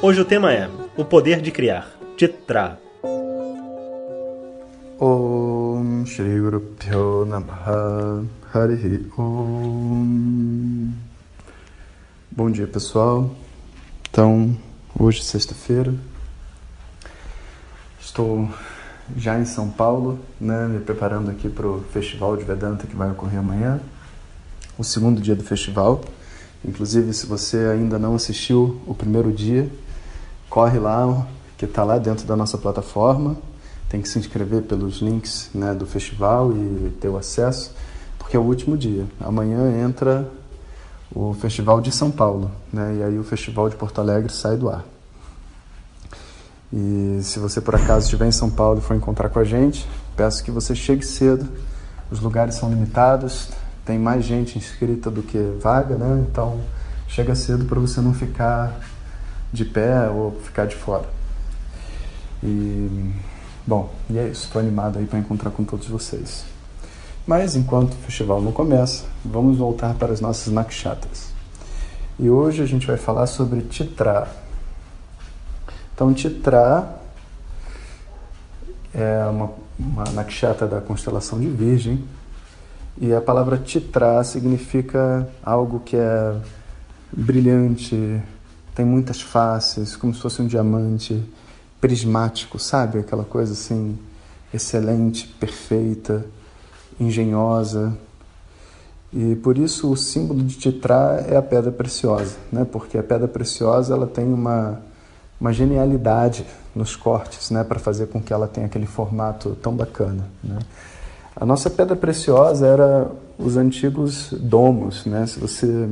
Hoje o tema é o poder de criar. Chitra. Om Shri Guru Pyo Namaha Harihi Om Bom dia pessoal, então hoje sexta-feira estou já em São Paulo, né, me preparando aqui para o Festival de Vedanta que vai ocorrer amanhã, o segundo dia do festival. Inclusive, se você ainda não assistiu o primeiro dia, corre lá, que está lá dentro da nossa plataforma. Tem que se inscrever pelos links né, do festival e ter o acesso, porque é o último dia. Amanhã entra o Festival de São Paulo, né, e aí o Festival de Porto Alegre sai do ar. E se você por acaso estiver em São Paulo e for encontrar com a gente, peço que você chegue cedo. Os lugares são limitados, tem mais gente inscrita do que vaga, né? Então chega cedo para você não ficar de pé ou ficar de fora. E, bom, e é isso. Estou animado aí para encontrar com todos vocês. Mas enquanto o festival não começa, vamos voltar para as nossas nakshatras. E hoje a gente vai falar sobre Titra. Então, Titra é uma, uma nakshatra da constelação de Virgem. E a palavra Titra significa algo que é brilhante, tem muitas faces, como se fosse um diamante prismático, sabe? Aquela coisa assim, excelente, perfeita, engenhosa. E por isso o símbolo de Titra é a pedra preciosa, né? Porque a pedra preciosa ela tem uma, uma genialidade nos cortes, né? Para fazer com que ela tenha aquele formato tão bacana, né? A nossa pedra preciosa era os antigos domos, né? Se você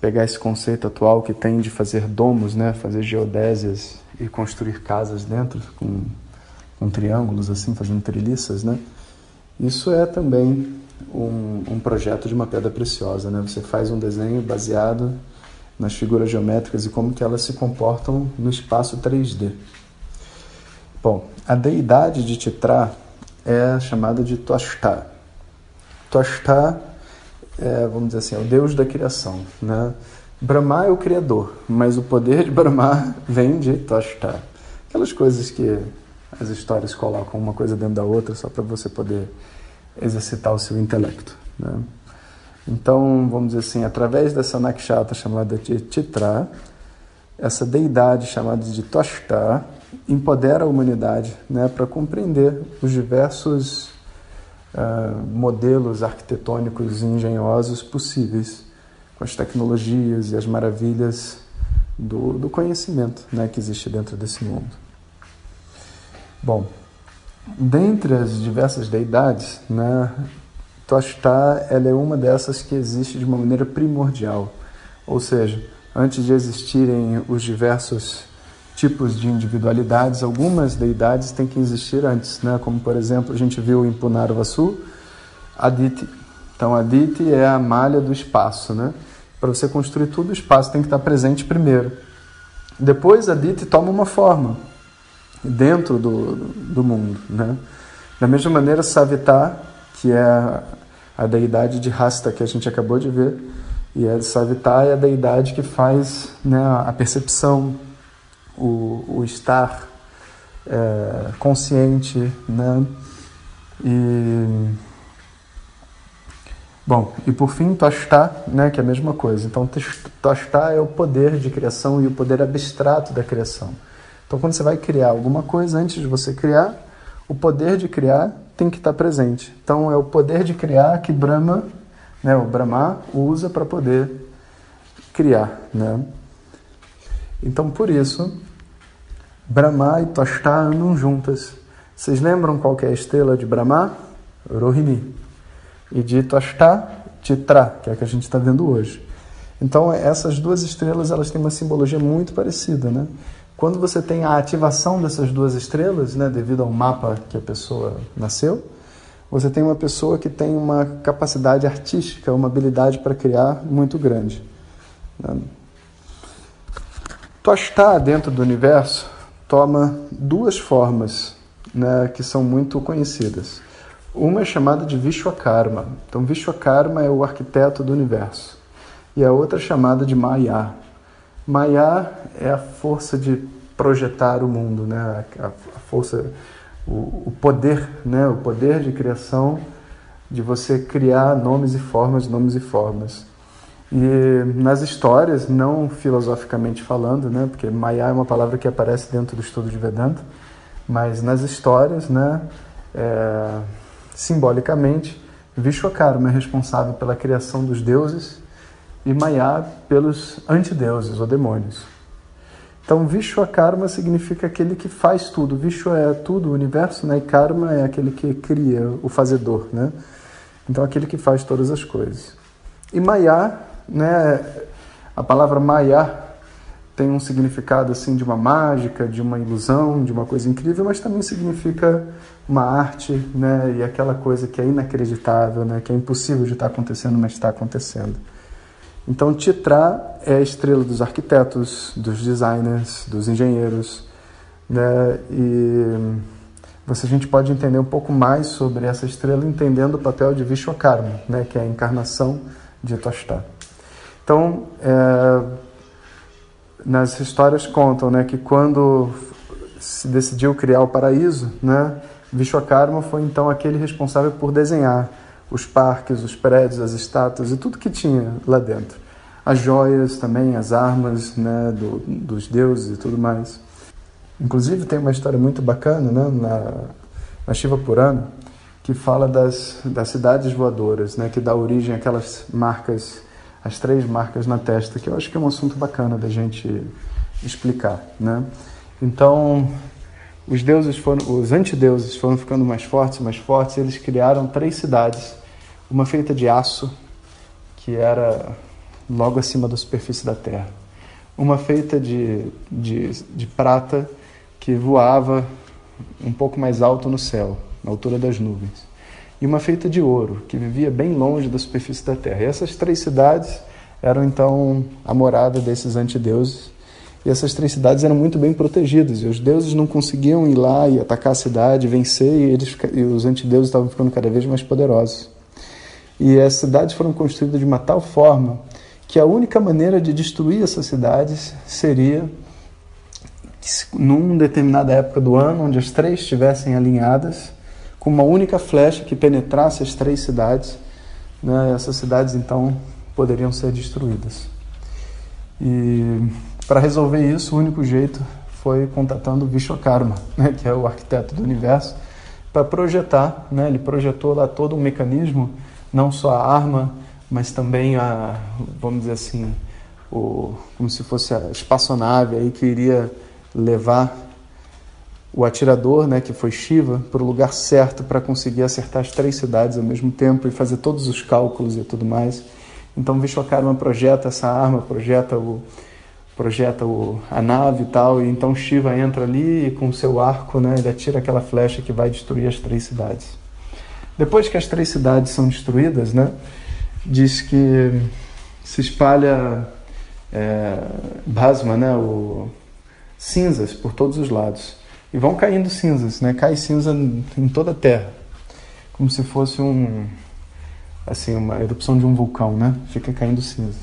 pegar esse conceito atual que tem de fazer domos, né? Fazer geodésias e construir casas dentro com, com triângulos assim, fazendo treliças, né? Isso é também um, um projeto de uma pedra preciosa, né? Você faz um desenho baseado nas figuras geométricas e como que elas se comportam no espaço 3D. Bom, a deidade de Titra é chamada de Twashta. Twashta é, vamos dizer assim, é o Deus da criação, né? Brahma é o criador, mas o poder de Brahma vem de Toshta. Aquelas coisas que as histórias colocam uma coisa dentro da outra só para você poder exercitar o seu intelecto. Né? Então, vamos dizer assim, através dessa nakshatra chamada de Chitra, essa deidade chamada de Toshta empodera a humanidade né, para compreender os diversos uh, modelos arquitetônicos engenhosos possíveis com as tecnologias e as maravilhas do, do conhecimento né, que existe dentro desse mundo. Bom, dentre as diversas deidades, né, ela é uma dessas que existe de uma maneira primordial, ou seja, antes de existirem os diversos tipos de individualidades, algumas deidades têm que existir antes, né? como por exemplo a gente viu em Punarvasu, Aditi. Então Aditi é a malha do espaço, né? Para você construir tudo, o espaço tem que estar presente primeiro. Depois a Dite toma uma forma dentro do, do mundo. Né? Da mesma maneira, Savitar, que é a deidade de Rasta que a gente acabou de ver, e a Savitar é a deidade que faz né, a percepção, o, o estar é, consciente, né? E Bom, e por fim, Toshta, né, que é a mesma coisa. Então, Toshta é o poder de criação e o poder abstrato da criação. Então, quando você vai criar alguma coisa, antes de você criar, o poder de criar tem que estar presente. Então, é o poder de criar que Brahma, né, o Brahma, usa para poder criar. Né? Então, por isso, Brahma e Toshta andam juntas. Vocês lembram qual é a estrela de Brahma? Rohini e dito Ashta Chitra, que é a que a gente está vendo hoje. Então essas duas estrelas elas têm uma simbologia muito parecida, né? Quando você tem a ativação dessas duas estrelas, né, devido ao mapa que a pessoa nasceu, você tem uma pessoa que tem uma capacidade artística, uma habilidade para criar muito grande. Né? Tostar dentro do universo toma duas formas né, que são muito conhecidas. Uma é chamada de Vishwakarma. Então, Vishwakarma é o arquiteto do universo. E a outra é chamada de Maya. Maya é a força de projetar o mundo, né? a, força, o, poder, né? o poder de criação de você criar nomes e formas, nomes e formas. E nas histórias, não filosoficamente falando, né, porque Maya é uma palavra que aparece dentro do estudo de Vedanta, mas nas histórias, né, é, simbolicamente, Vishwakarma é responsável pela criação dos deuses e Maya pelos antideuses ou demônios. Então, Vishwakarma significa aquele que faz tudo. Vishwa é tudo, o universo, né? e Karma é aquele que cria, o fazedor. Né? Então, aquele que faz todas as coisas. E Maya né? A palavra Maya tem um significado assim de uma mágica, de uma ilusão, de uma coisa incrível, mas também significa uma arte, né? E aquela coisa que é inacreditável, né? Que é impossível de estar acontecendo, mas está acontecendo. Então, Titra é a estrela dos arquitetos, dos designers, dos engenheiros, né? E você, a gente pode entender um pouco mais sobre essa estrela entendendo o papel de Vishwakarma, né? Que é a encarnação de Tostar. Então, é, nas histórias contam né, que quando se decidiu criar o paraíso, né, Vishwakarma foi então aquele responsável por desenhar os parques, os prédios, as estátuas e tudo que tinha lá dentro. As joias também, as armas né, do, dos deuses e tudo mais. Inclusive tem uma história muito bacana né, na, na Shiva Purana que fala das, das cidades voadoras, né, que dá origem àquelas marcas as três marcas na testa, que eu acho que é um assunto bacana da gente explicar, né? Então, os deuses foram, os antideuses foram ficando mais fortes, mais fortes, eles criaram três cidades, uma feita de aço, que era logo acima da superfície da terra, uma feita de, de, de prata, que voava um pouco mais alto no céu, na altura das nuvens, e uma feita de ouro, que vivia bem longe da superfície da terra. E essas três cidades eram então a morada desses antideuses. E essas três cidades eram muito bem protegidas, e os deuses não conseguiam ir lá e atacar a cidade, vencer, e, eles, e os antideuses estavam ficando cada vez mais poderosos. E as cidades foram construídas de uma tal forma que a única maneira de destruir essas cidades seria num determinada época do ano, onde as três estivessem alinhadas, com uma única flecha que penetrasse as três cidades, né, essas cidades então poderiam ser destruídas. E para resolver isso, o único jeito foi contatando Vishwakarma, né, que é o arquiteto do universo, para projetar. Né, ele projetou lá todo um mecanismo, não só a arma, mas também a, vamos dizer assim, o, como se fosse a espaçonave aí que iria levar o atirador, né, que foi Shiva, para o lugar certo para conseguir acertar as três cidades ao mesmo tempo e fazer todos os cálculos e tudo mais. Então Vishwakarma projeta essa arma, projeta o projeta o, a nave e tal, e então Shiva entra ali e com seu arco, né, ele atira aquela flecha que vai destruir as três cidades. Depois que as três cidades são destruídas, né, diz que se espalha é, Bhasma, né, o, cinzas por todos os lados e vão caindo cinzas, né? Cai cinza em toda a Terra, como se fosse um assim uma erupção de um vulcão, né? Fica caindo cinza.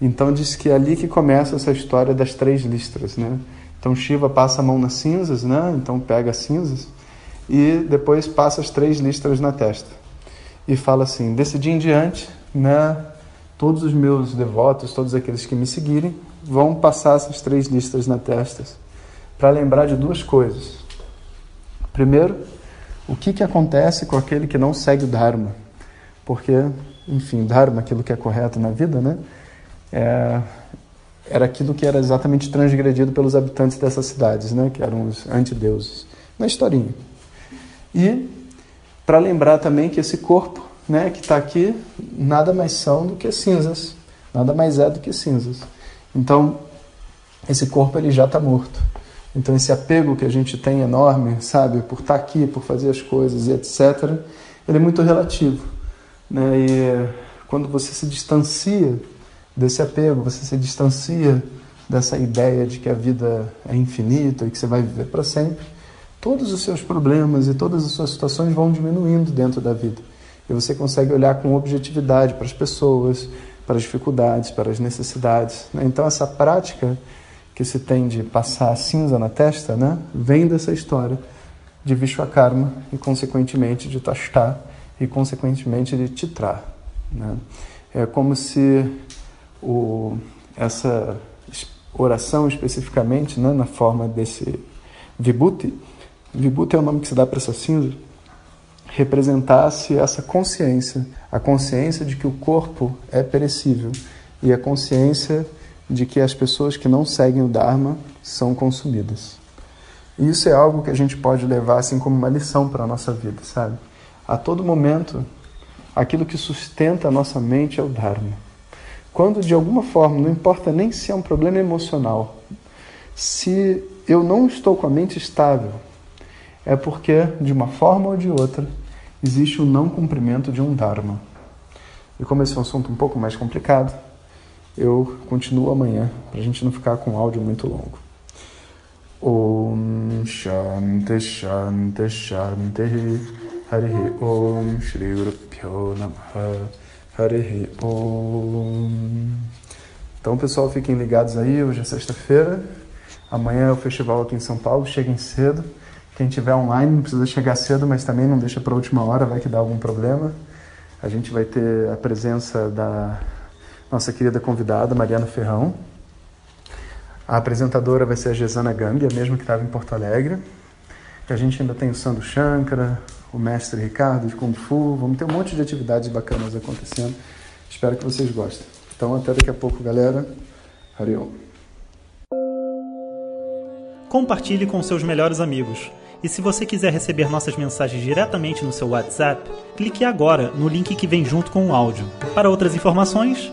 Então diz que é ali que começa essa história das três listras, né? Então Shiva passa a mão nas cinzas, né? Então pega as cinzas e depois passa as três listras na testa e fala assim: desse dia em diante, né? Todos os meus devotos, todos aqueles que me seguirem, vão passar essas três listras na testa para lembrar de duas coisas. Primeiro, o que, que acontece com aquele que não segue o Dharma? Porque, enfim, Dharma, aquilo que é correto na vida, né? É, era aquilo que era exatamente transgredido pelos habitantes dessas cidades, né? Que eram os antideuses. Na historinha. E para lembrar também que esse corpo, né, que está aqui, nada mais são do que cinzas. nada mais é do que cinzas. Então, esse corpo ele já está morto. Então, esse apego que a gente tem enorme, sabe, por estar tá aqui, por fazer as coisas e etc., ele é muito relativo. Né? E quando você se distancia desse apego, você se distancia dessa ideia de que a vida é infinita e que você vai viver para sempre, todos os seus problemas e todas as suas situações vão diminuindo dentro da vida. E você consegue olhar com objetividade para as pessoas, para as dificuldades, para as necessidades. Né? Então, essa prática que se tem de passar cinza na testa, né, vem dessa história de Vishwakarma e, consequentemente, de Tashtar e, consequentemente, de Titrar. Né? É como se o, essa oração, especificamente, né, na forma desse Vibhuti, Vibhuti é o nome que se dá para essa cinza, representasse essa consciência, a consciência de que o corpo é perecível e a consciência de que as pessoas que não seguem o Dharma são consumidas. E isso é algo que a gente pode levar assim como uma lição para a nossa vida, sabe? A todo momento, aquilo que sustenta a nossa mente é o Dharma. Quando de alguma forma, não importa nem se é um problema emocional, se eu não estou com a mente estável, é porque de uma forma ou de outra existe o não cumprimento de um Dharma. E como esse é um assunto um pouco mais complicado, eu continuo amanhã, para a gente não ficar com áudio muito longo. Om Shanti Shanti Shanti Hari Om Shri Guru Pyo Namaha Hari Om Então, pessoal, fiquem ligados aí. Hoje é sexta-feira. Amanhã é o festival aqui em São Paulo. Cheguem cedo. Quem tiver online não precisa chegar cedo, mas também não deixa para última hora, vai que dá algum problema. A gente vai ter a presença da nossa querida convidada, Mariana Ferrão. A apresentadora vai ser a Gesana Gambi, a mesma que estava em Porto Alegre. E a gente ainda tem o Sandro Shankara, o mestre Ricardo de Kung Fu. Vamos ter um monte de atividades bacanas acontecendo. Espero que vocês gostem. Então, até daqui a pouco, galera. Hariom. Compartilhe com seus melhores amigos. E se você quiser receber nossas mensagens diretamente no seu WhatsApp, clique agora no link que vem junto com o áudio. Para outras informações,